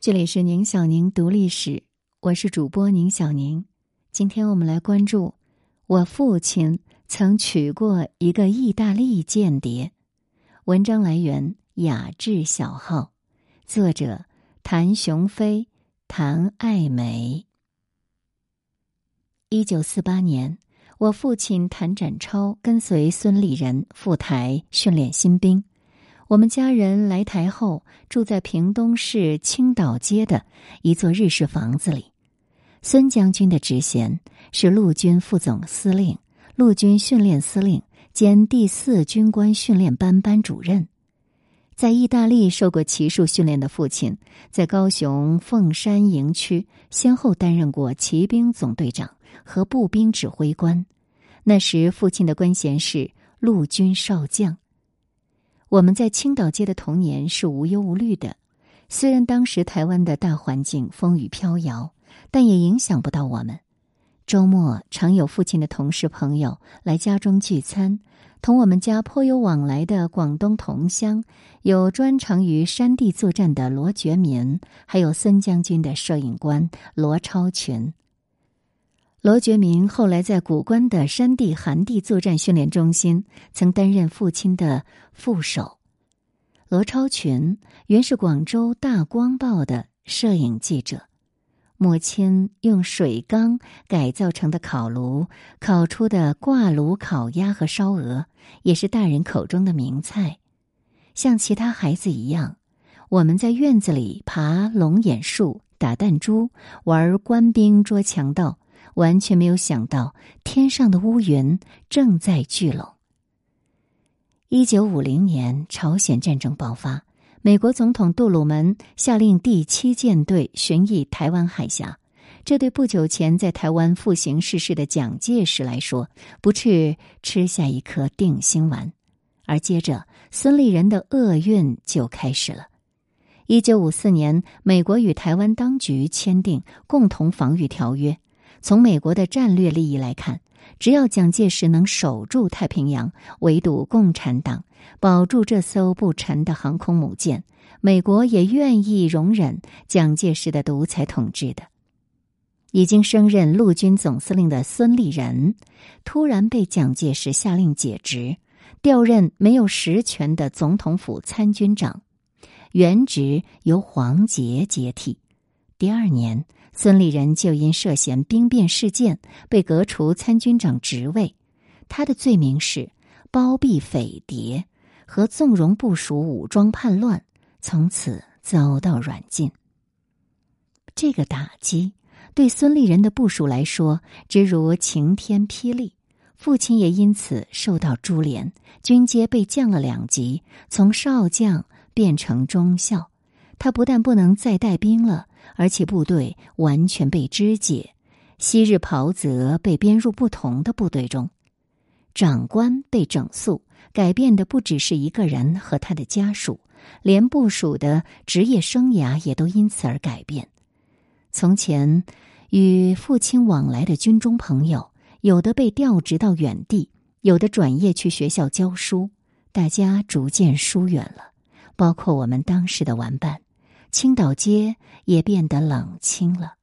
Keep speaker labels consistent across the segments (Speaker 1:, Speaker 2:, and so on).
Speaker 1: 这里是宁小宁读历史，我是主播宁小宁。今天我们来关注我父亲曾娶过一个意大利间谍。文章来源雅致小号，作者谭雄飞、谭爱梅。一九四八年，我父亲谭展超跟随孙立人赴台训练新兵。我们家人来台后，住在屏东市青岛街的一座日式房子里。孙将军的职衔是陆军副总司令、陆军训练司令兼第四军官训练班班主任。在意大利受过骑术训练的父亲，在高雄凤山营区先后担任过骑兵总队长和步兵指挥官。那时，父亲的官衔是陆军少将。我们在青岛街的童年是无忧无虑的，虽然当时台湾的大环境风雨飘摇，但也影响不到我们。周末常有父亲的同事朋友来家中聚餐，同我们家颇有往来的广东同乡，有专长于山地作战的罗觉民，还有孙将军的摄影官罗超群。罗觉民后来在古关的山地寒地作战训练中心曾担任父亲的副手。罗超群原是广州大光报的摄影记者，母亲用水缸改造成的烤炉烤出的挂炉烤鸭和烧鹅也是大人口中的名菜。像其他孩子一样，我们在院子里爬龙眼树、打弹珠、玩官兵捉强盗。完全没有想到，天上的乌云正在聚拢。一九五零年，朝鲜战争爆发，美国总统杜鲁门下令第七舰队巡弋台湾海峡。这对不久前在台湾复行逝世的蒋介石来说，不去吃下一颗定心丸。而接着，孙立人的厄运就开始了。一九五四年，美国与台湾当局签订共同防御条约。从美国的战略利益来看，只要蒋介石能守住太平洋，围堵共产党，保住这艘不沉的航空母舰，美国也愿意容忍蒋介石的独裁统治的。已经升任陆军总司令的孙立人，突然被蒋介石下令解职，调任没有实权的总统府参军长，原职由黄杰接替。第二年。孙立人就因涉嫌兵变事件被革除参军长职位，他的罪名是包庇匪谍和纵容部署武装叛乱，从此遭到软禁。这个打击对孙立人的部署来说，直如晴天霹雳。父亲也因此受到株连，军阶被降了两级，从少将变成中校。他不但不能再带兵了。而且部队完全被肢解，昔日袍泽被编入不同的部队中，长官被整肃，改变的不只是一个人和他的家属，连部署的职业生涯也都因此而改变。从前与父亲往来的军中朋友，有的被调职到远地，有的转业去学校教书，大家逐渐疏远了，包括我们当时的玩伴。青岛街也变得冷清了。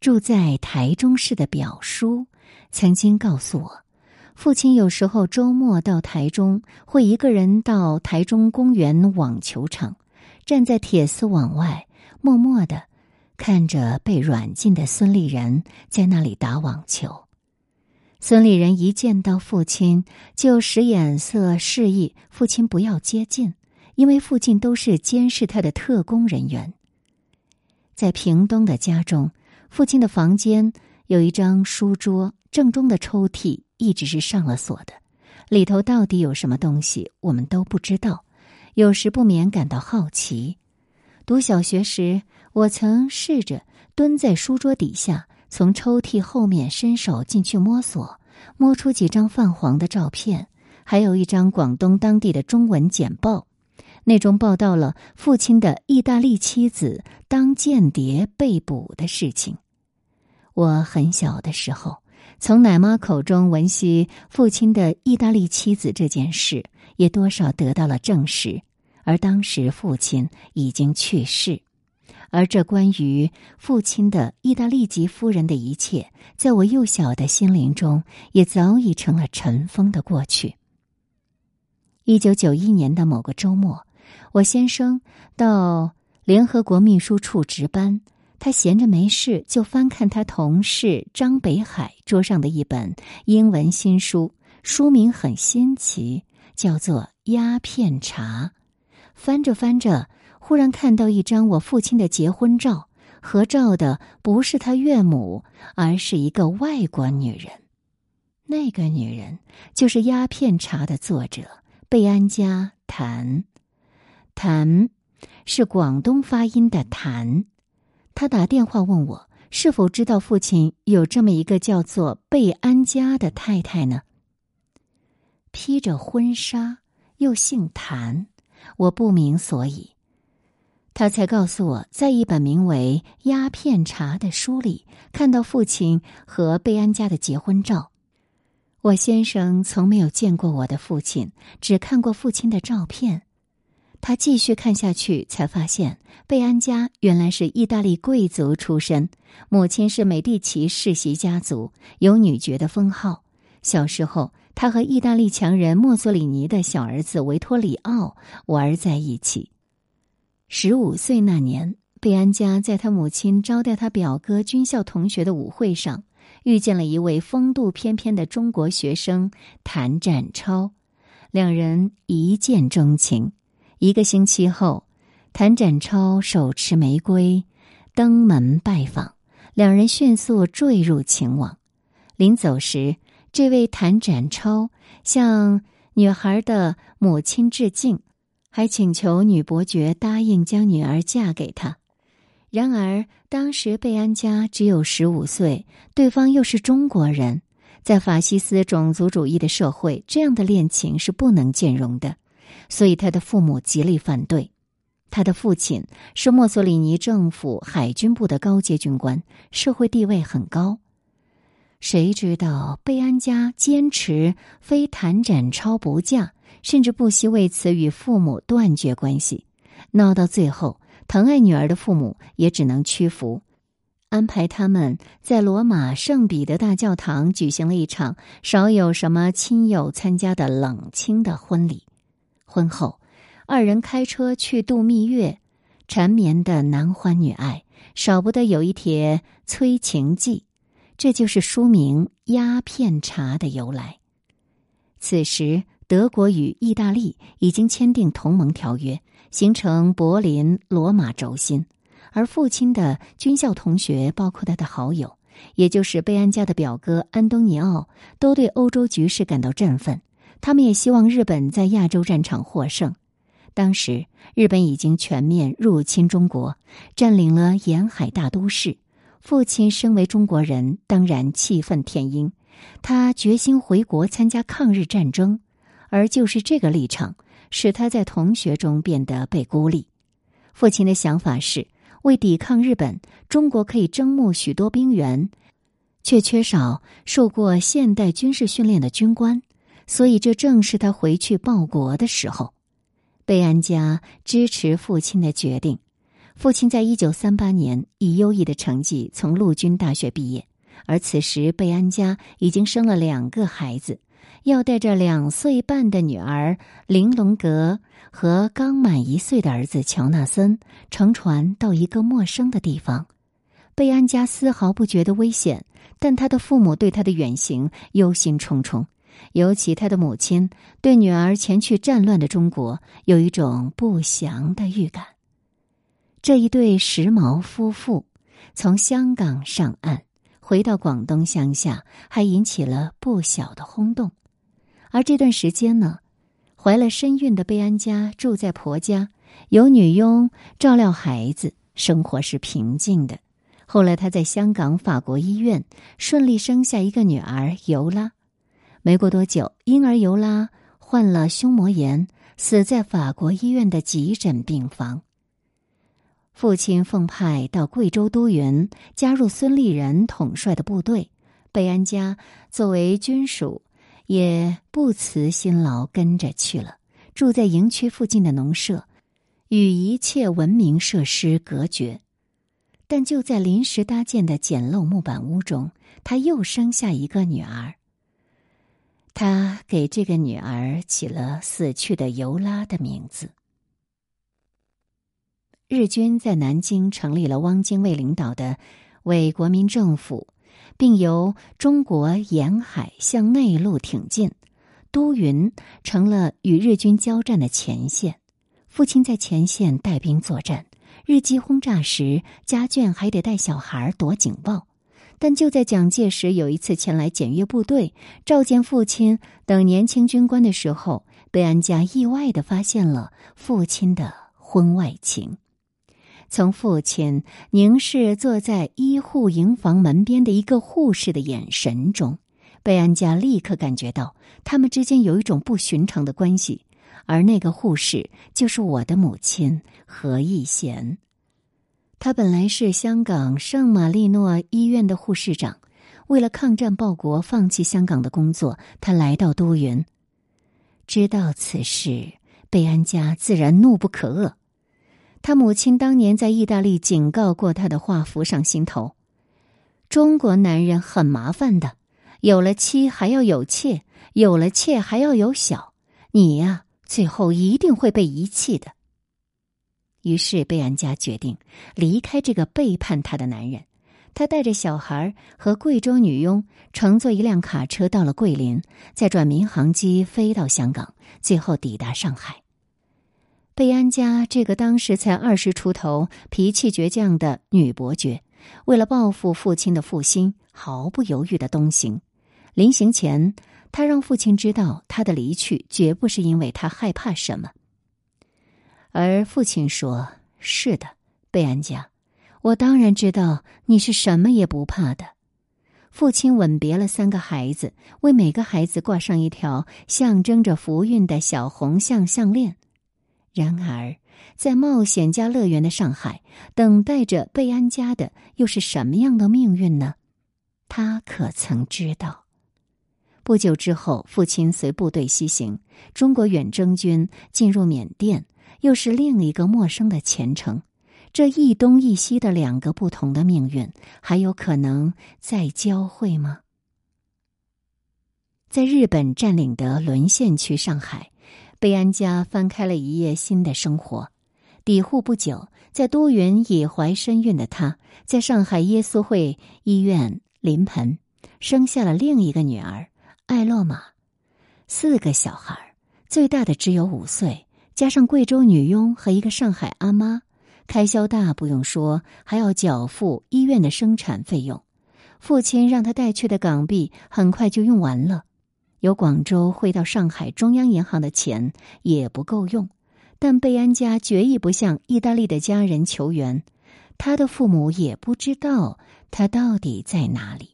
Speaker 1: 住在台中市的表叔曾经告诉我，父亲有时候周末到台中，会一个人到台中公园网球场，站在铁丝网外，默默的看着被软禁的孙立人在那里打网球。孙立人一见到父亲，就使眼色示意父亲不要接近，因为附近都是监视他的特工人员。在屏东的家中，父亲的房间有一张书桌，正中的抽屉一直是上了锁的，里头到底有什么东西，我们都不知道。有时不免感到好奇。读小学时，我曾试着蹲在书桌底下。从抽屉后面伸手进去摸索，摸出几张泛黄的照片，还有一张广东当地的中文简报，那中报道了父亲的意大利妻子当间谍被捕的事情。我很小的时候，从奶妈口中闻悉父亲的意大利妻子这件事，也多少得到了证实。而当时父亲已经去世。而这关于父亲的意大利籍夫人的一切，在我幼小的心灵中，也早已成了尘封的过去。一九九一年的某个周末，我先生到联合国秘书处值班，他闲着没事就翻看他同事张北海桌上的一本英文新书，书名很新奇，叫做《鸦片茶》。翻着翻着。忽然看到一张我父亲的结婚照，合照的不是他岳母，而是一个外国女人。那个女人就是《鸦片茶》的作者贝安家谭，谭是广东发音的谭。他打电话问我是否知道父亲有这么一个叫做贝安家的太太呢？披着婚纱又姓谭，我不明所以。他才告诉我，在一本名为《鸦片茶》的书里，看到父亲和贝安家的结婚照。我先生从没有见过我的父亲，只看过父亲的照片。他继续看下去，才发现贝安家原来是意大利贵族出身，母亲是美第奇世袭家族，有女爵的封号。小时候，他和意大利强人墨索里尼的小儿子维托里奥玩在一起。十五岁那年，贝安佳在他母亲招待他表哥军校同学的舞会上，遇见了一位风度翩翩的中国学生谭展超，两人一见钟情。一个星期后，谭展超手持玫瑰登门拜访，两人迅速坠入情网。临走时，这位谭展超向女孩的母亲致敬。还请求女伯爵答应将女儿嫁给他。然而，当时贝安家只有十五岁，对方又是中国人，在法西斯种族主义的社会，这样的恋情是不能兼容的，所以他的父母极力反对。他的父亲是墨索里尼政府海军部的高阶军官，社会地位很高。谁知道贝安家坚持非谭展超不嫁？甚至不惜为此与父母断绝关系，闹到最后，疼爱女儿的父母也只能屈服，安排他们在罗马圣彼得大教堂举行了一场少有什么亲友参加的冷清的婚礼。婚后，二人开车去度蜜月，缠绵的男欢女爱，少不得有一帖催情记，这就是书名《鸦片茶》的由来。此时。德国与意大利已经签订同盟条约，形成柏林罗马轴心。而父亲的军校同学，包括他的好友，也就是贝安家的表哥安东尼奥，都对欧洲局势感到振奋。他们也希望日本在亚洲战场获胜。当时，日本已经全面入侵中国，占领了沿海大都市。父亲身为中国人，当然气愤填膺。他决心回国参加抗日战争。而就是这个立场，使他在同学中变得被孤立。父亲的想法是，为抵抗日本，中国可以征募许多兵员，却缺少受过现代军事训练的军官，所以这正是他回去报国的时候。贝安家支持父亲的决定。父亲在一九三八年以优异的成绩从陆军大学毕业，而此时贝安家已经生了两个孩子。要带着两岁半的女儿玲珑格和刚满一岁的儿子乔纳森乘船到一个陌生的地方。贝安家丝毫不觉得危险，但他的父母对他的远行忧心忡忡，尤其他的母亲对女儿前去战乱的中国有一种不祥的预感。这一对时髦夫妇从香港上岸，回到广东乡下，还引起了不小的轰动。而这段时间呢，怀了身孕的贝安家住在婆家，有女佣照料孩子，生活是平静的。后来，她在香港法国医院顺利生下一个女儿尤拉。没过多久，婴儿尤拉患了胸膜炎，死在法国医院的急诊病房。父亲奉派到贵州都匀加入孙立人统帅的部队，贝安家作为军属。也不辞辛劳跟着去了，住在营区附近的农舍，与一切文明设施隔绝。但就在临时搭建的简陋木板屋中，他又生下一个女儿。他给这个女儿起了死去的尤拉的名字。日军在南京成立了汪精卫领导的伪国民政府，并由中国沿海向内陆挺进，都匀成了与日军交战的前线。父亲在前线带兵作战。日机轰炸时，家眷还得带小孩躲警报。但就在蒋介石有一次前来检阅部队、召见父亲等年轻军官的时候，贝安家意外的发现了父亲的婚外情。从父亲凝视坐在医护营房门边的一个护士的眼神中，贝安家立刻感觉到他们之间有一种不寻常的关系。而那个护士就是我的母亲何义贤。她本来是香港圣玛丽诺医院的护士长，为了抗战报国，放弃香港的工作，她来到都匀。知道此事，贝安家自然怒不可遏。他母亲当年在意大利警告过他的话浮上心头：中国男人很麻烦的，有了妻还要有妾，有了妾还要有小。你呀。最后一定会被遗弃的。于是贝安家决定离开这个背叛他的男人。他带着小孩和贵州女佣乘坐一辆卡车到了桂林，再转民航机飞到香港，最后抵达上海。贝安家这个当时才二十出头、脾气倔强的女伯爵，为了报复父亲的负心，毫不犹豫的东行。临行前。他让父亲知道，他的离去绝不是因为他害怕什么。而父亲说：“是的，贝安家，我当然知道你是什么也不怕的。”父亲吻别了三个孩子，为每个孩子挂上一条象征着福运的小红象项链。然而，在冒险家乐园的上海，等待着贝安家的又是什么样的命运呢？他可曾知道？不久之后，父亲随部队西行，中国远征军进入缅甸，又是另一个陌生的前程。这一东一西的两个不同的命运，还有可能再交汇吗？在日本占领的沦陷区上海，贝安家翻开了一页新的生活。抵沪不久，在都匀已怀身孕的她，在上海耶稣会医院临盆生下了另一个女儿。艾洛玛，四个小孩，最大的只有五岁，加上贵州女佣和一个上海阿妈，开销大不用说，还要缴付医院的生产费用。父亲让他带去的港币很快就用完了，由广州汇到上海中央银行的钱也不够用。但贝安家决意不向意大利的家人求援，他的父母也不知道他到底在哪里。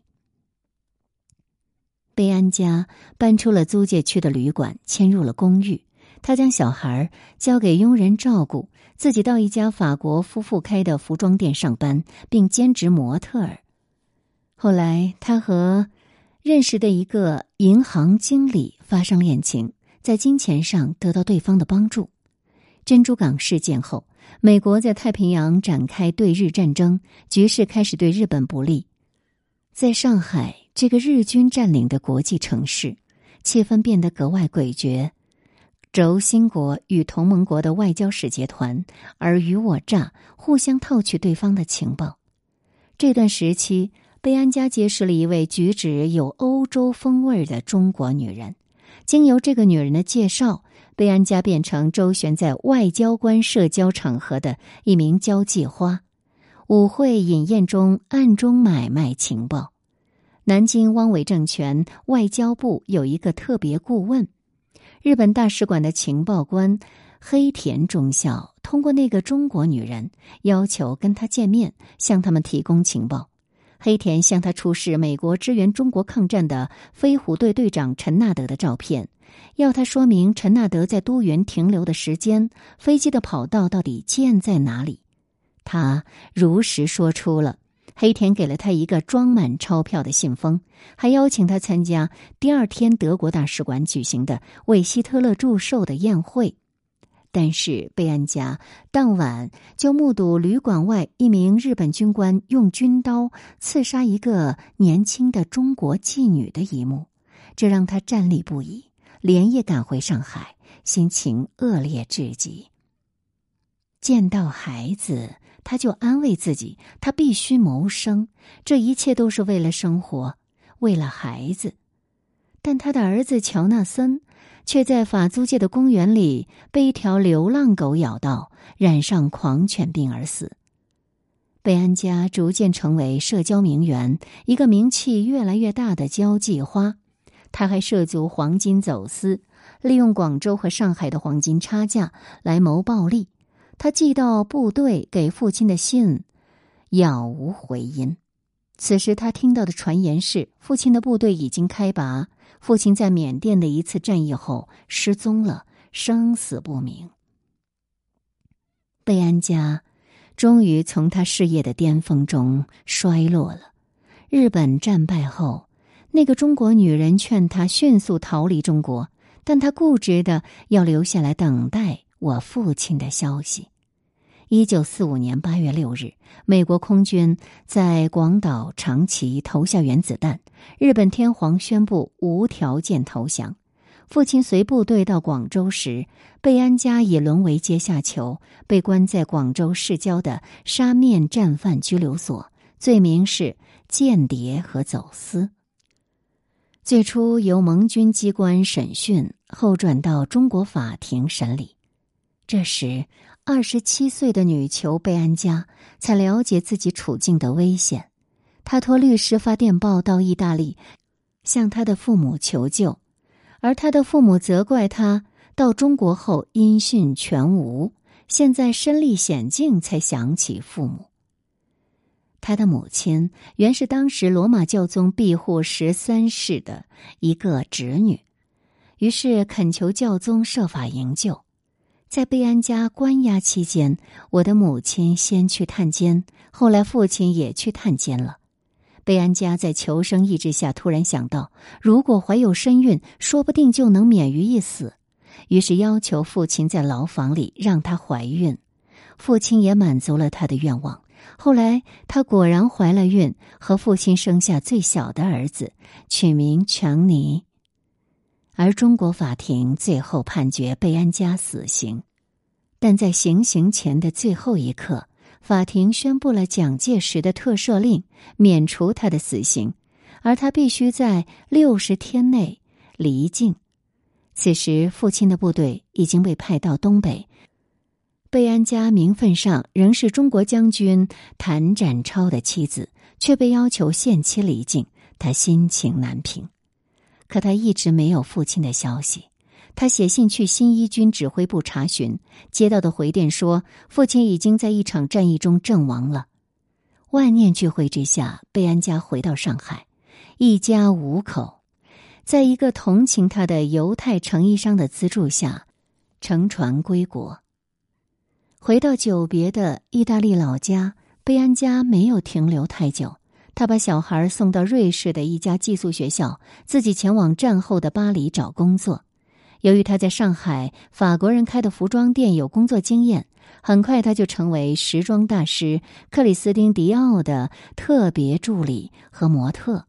Speaker 1: 贝安家搬出了租界区的旅馆，迁入了公寓。他将小孩交给佣人照顾，自己到一家法国夫妇开的服装店上班，并兼职模特儿。后来，他和认识的一个银行经理发生恋情，在金钱上得到对方的帮助。珍珠港事件后，美国在太平洋展开对日战争，局势开始对日本不利。在上海。这个日军占领的国际城市，气氛变得格外诡谲。轴心国与同盟国的外交使节团尔虞我诈，互相套取对方的情报。这段时期，贝安家结识了一位举止有欧洲风味的中国女人。经由这个女人的介绍，贝安家变成周旋在外交官社交场合的一名交际花，舞会饮宴中暗中买卖情报。南京汪伪政权外交部有一个特别顾问，日本大使馆的情报官黑田中校，通过那个中国女人要求跟他见面，向他们提供情报。黑田向他出示美国支援中国抗战的飞虎队队长陈纳德的照片，要他说明陈纳德在都匀停留的时间，飞机的跑道到底建在哪里。他如实说出了。黑田给了他一个装满钞票的信封，还邀请他参加第二天德国大使馆举行的为希特勒祝寿的宴会。但是贝安家当晚就目睹旅馆外一名日本军官用军刀刺杀一个年轻的中国妓女的一幕，这让他战栗不已，连夜赶回上海，心情恶劣至极。见到孩子，他就安慰自己，他必须谋生，这一切都是为了生活，为了孩子。但他的儿子乔纳森。却在法租界的公园里被一条流浪狗咬到，染上狂犬病而死。贝安家逐渐成为社交名媛，一个名气越来越大的交际花。他还涉足黄金走私，利用广州和上海的黄金差价来谋暴利。他寄到部队给父亲的信，杳无回音。此时他听到的传言是，父亲的部队已经开拔。父亲在缅甸的一次战役后失踪了，生死不明。贝安家终于从他事业的巅峰中衰落了。日本战败后，那个中国女人劝他迅速逃离中国，但他固执的要留下来等待我父亲的消息。一九四五年八月六日，美国空军在广岛、长崎投下原子弹，日本天皇宣布无条件投降。父亲随部队到广州时，贝安家已沦为阶下囚，被关在广州市郊的沙面战犯拘留所，罪名是间谍和走私。最初由盟军机关审讯，后转到中国法庭审理。这时。二十七岁的女囚贝安佳才了解自己处境的危险，她托律师发电报到意大利，向他的父母求救，而他的父母责怪他到中国后音讯全无，现在身历险境才想起父母。他的母亲原是当时罗马教宗庇护十三世的一个侄女，于是恳求教宗设法营救。在贝安家关押期间，我的母亲先去探监，后来父亲也去探监了。贝安家在求生意志下突然想到，如果怀有身孕，说不定就能免于一死，于是要求父亲在牢房里让她怀孕。父亲也满足了他的愿望。后来她果然怀了孕，和父亲生下最小的儿子，取名强尼。而中国法庭最后判决贝安家死刑，但在行刑前的最后一刻，法庭宣布了蒋介石的特赦令，免除他的死刑，而他必须在六十天内离境。此时，父亲的部队已经被派到东北，贝安家名分上仍是中国将军谭展超的妻子，却被要求限期离境，他心情难平。可他一直没有父亲的消息。他写信去新一军指挥部查询，接到的回电说，父亲已经在一场战役中阵亡了。万念俱灰之下，贝安家回到上海，一家五口，在一个同情他的犹太成衣商的资助下，乘船归国。回到久别的意大利老家，贝安家没有停留太久。他把小孩送到瑞士的一家寄宿学校，自己前往战后的巴黎找工作。由于他在上海法国人开的服装店有工作经验，很快他就成为时装大师克里斯汀·迪奥的特别助理和模特。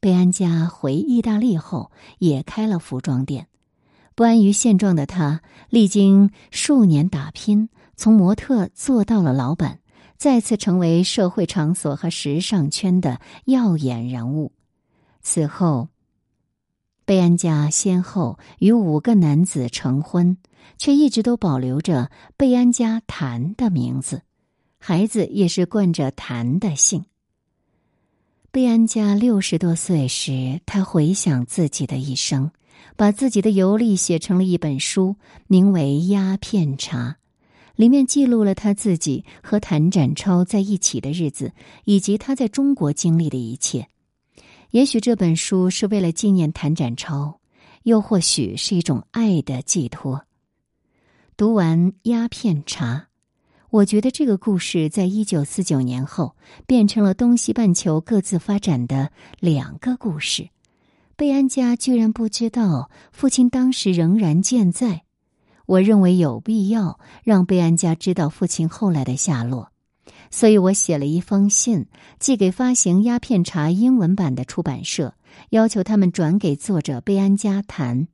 Speaker 1: 贝安家回意大利后也开了服装店。不安于现状的他，历经数年打拼，从模特做到了老板。再次成为社会场所和时尚圈的耀眼人物。此后，贝安家先后与五个男子成婚，却一直都保留着贝安家谭的名字，孩子也是冠着谭的姓。贝安家六十多岁时，他回想自己的一生，把自己的游历写成了一本书，名为《鸦片茶》。里面记录了他自己和谭展超在一起的日子，以及他在中国经历的一切。也许这本书是为了纪念谭展超，又或许是一种爱的寄托。读完《鸦片茶》，我觉得这个故事在一九四九年后变成了东西半球各自发展的两个故事。贝安家居然不知道父亲当时仍然健在。我认为有必要让贝安家知道父亲后来的下落，所以我写了一封信，寄给发行《鸦片茶》英文版的出版社，要求他们转给作者贝安家谈。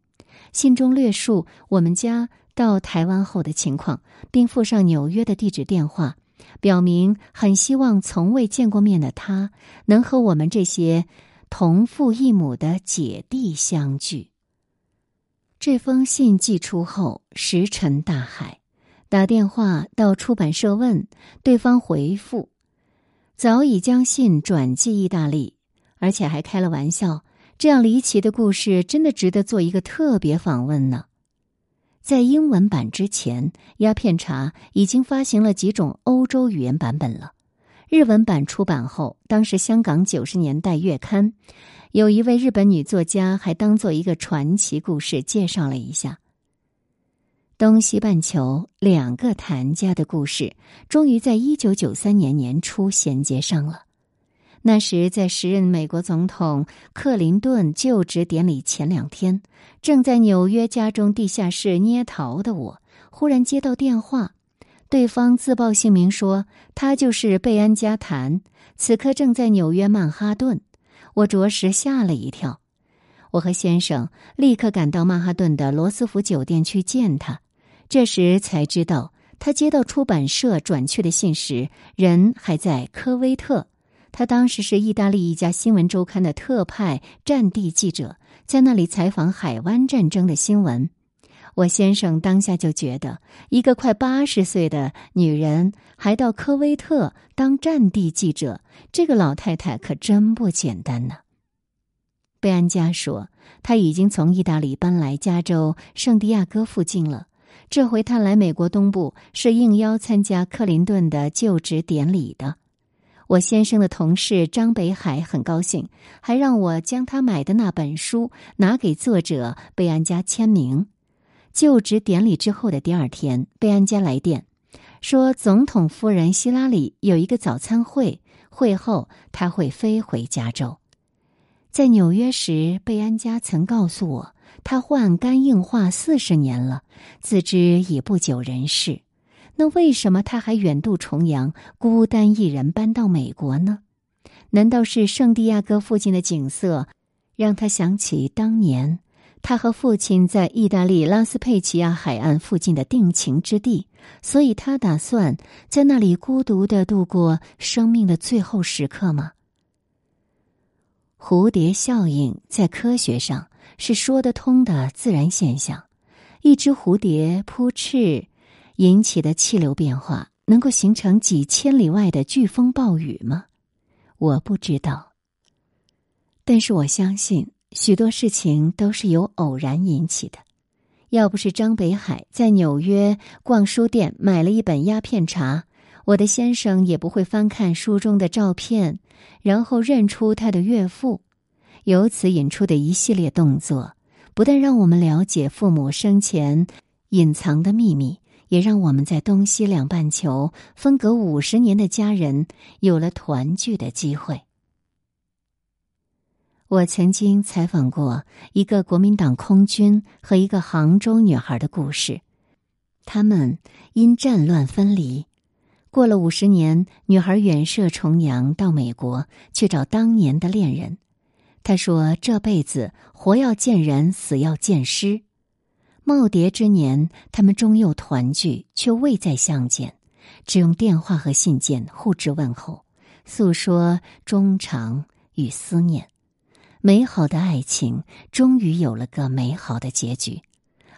Speaker 1: 信中略述我们家到台湾后的情况，并附上纽约的地址电话，表明很希望从未见过面的他能和我们这些同父异母的姐弟相聚。这封信寄出后，石沉大海。打电话到出版社问，对方回复，早已将信转寄意大利，而且还开了玩笑。这样离奇的故事，真的值得做一个特别访问呢。在英文版之前，《鸦片茶》已经发行了几种欧洲语言版本了。日文版出版后，当时香港九十年代月刊。有一位日本女作家还当做一个传奇故事介绍了一下。东西半球两个谭家的故事，终于在一九九三年年初衔接上了。那时，在时任美国总统克林顿就职典礼前两天，正在纽约家中地下室捏陶的我，忽然接到电话，对方自报姓名说他就是贝安加谭，此刻正在纽约曼哈顿。我着实吓了一跳，我和先生立刻赶到曼哈顿的罗斯福酒店去见他。这时才知道，他接到出版社转去的信时，人还在科威特。他当时是意大利一家新闻周刊的特派战地记者，在那里采访海湾战争的新闻。我先生当下就觉得，一个快八十岁的女人还到科威特当战地记者，这个老太太可真不简单呢。贝安加说，他已经从意大利搬来加州圣地亚哥附近了。这回他来美国东部是应邀参加克林顿的就职典礼的。我先生的同事张北海很高兴，还让我将他买的那本书拿给作者贝安加签名。就职典礼之后的第二天，贝安加来电，说总统夫人希拉里有一个早餐会，会后他会飞回加州。在纽约时，贝安加曾告诉我，他患肝硬化四十年了，自知已不久人世。那为什么他还远渡重洋，孤单一人搬到美国呢？难道是圣地亚哥附近的景色，让他想起当年？他和父亲在意大利拉斯佩齐亚海岸附近的定情之地，所以他打算在那里孤独的度过生命的最后时刻吗？蝴蝶效应在科学上是说得通的自然现象。一只蝴蝶扑翅引起的气流变化，能够形成几千里外的飓风暴雨吗？我不知道，但是我相信。许多事情都是由偶然引起的。要不是张北海在纽约逛书店买了一本鸦片茶，我的先生也不会翻看书中的照片，然后认出他的岳父。由此引出的一系列动作，不但让我们了解父母生前隐藏的秘密，也让我们在东西两半球分隔五十年的家人有了团聚的机会。我曾经采访过一个国民党空军和一个杭州女孩的故事，他们因战乱分离。过了五十年，女孩远涉重洋到美国去找当年的恋人。她说：“这辈子活要见人，死要见尸。”耄耋之年，他们终又团聚，却未再相见，只用电话和信件互致问候，诉说衷肠与思念。美好的爱情终于有了个美好的结局，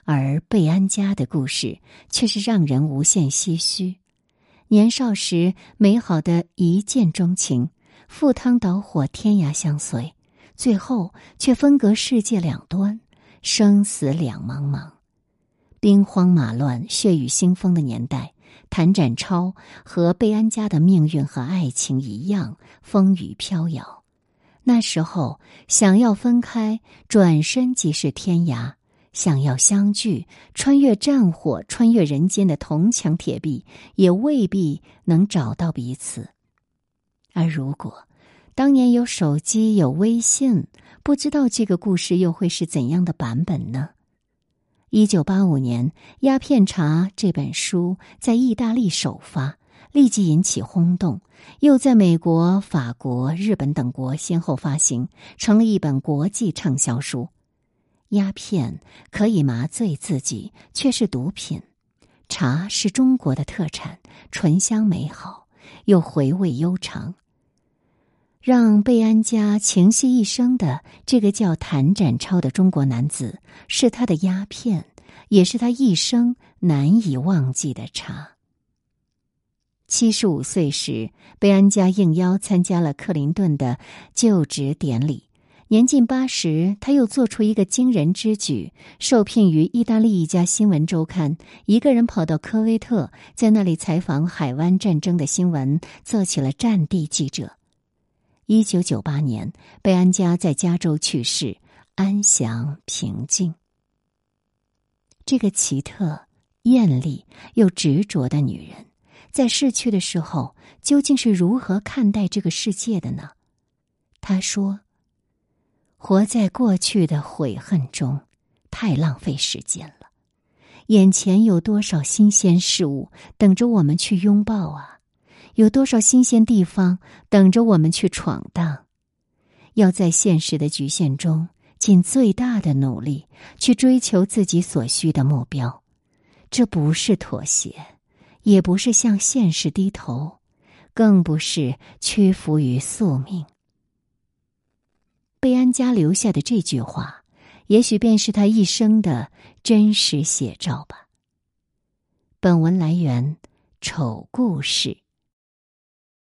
Speaker 1: 而贝安家的故事却是让人无限唏嘘。年少时美好的一见钟情，赴汤蹈火，天涯相随，最后却分隔世界两端，生死两茫茫。兵荒马乱、血雨腥风的年代，谭展超和贝安家的命运和爱情一样，风雨飘摇。那时候，想要分开，转身即是天涯；想要相聚，穿越战火，穿越人间的铜墙铁壁，也未必能找到彼此。而如果当年有手机、有微信，不知道这个故事又会是怎样的版本呢？一九八五年，《鸦片茶》这本书在意大利首发，立即引起轰动，又在美国、法国、日本等国先后发行，成了一本国际畅销书。鸦片可以麻醉自己，却是毒品；茶是中国的特产，醇香美好，又回味悠长。让贝安家情系一生的这个叫谭展超的中国男子，是他的鸦片，也是他一生难以忘记的茶。七十五岁时，贝安家应邀参加了克林顿的就职典礼。年近八十，他又做出一个惊人之举，受聘于意大利一家新闻周刊，一个人跑到科威特，在那里采访海湾战争的新闻，做起了战地记者。一九九八年，贝安佳在加州去世，安详平静。这个奇特、艳丽又执着的女人，在逝去的时候，究竟是如何看待这个世界的呢？他说：“活在过去的悔恨中，太浪费时间了。眼前有多少新鲜事物等着我们去拥抱啊！”有多少新鲜地方等着我们去闯荡？要在现实的局限中尽最大的努力去追求自己所需的目标。这不是妥协，也不是向现实低头，更不是屈服于宿命。贝安家留下的这句话，也许便是他一生的真实写照吧。本文来源：丑故事。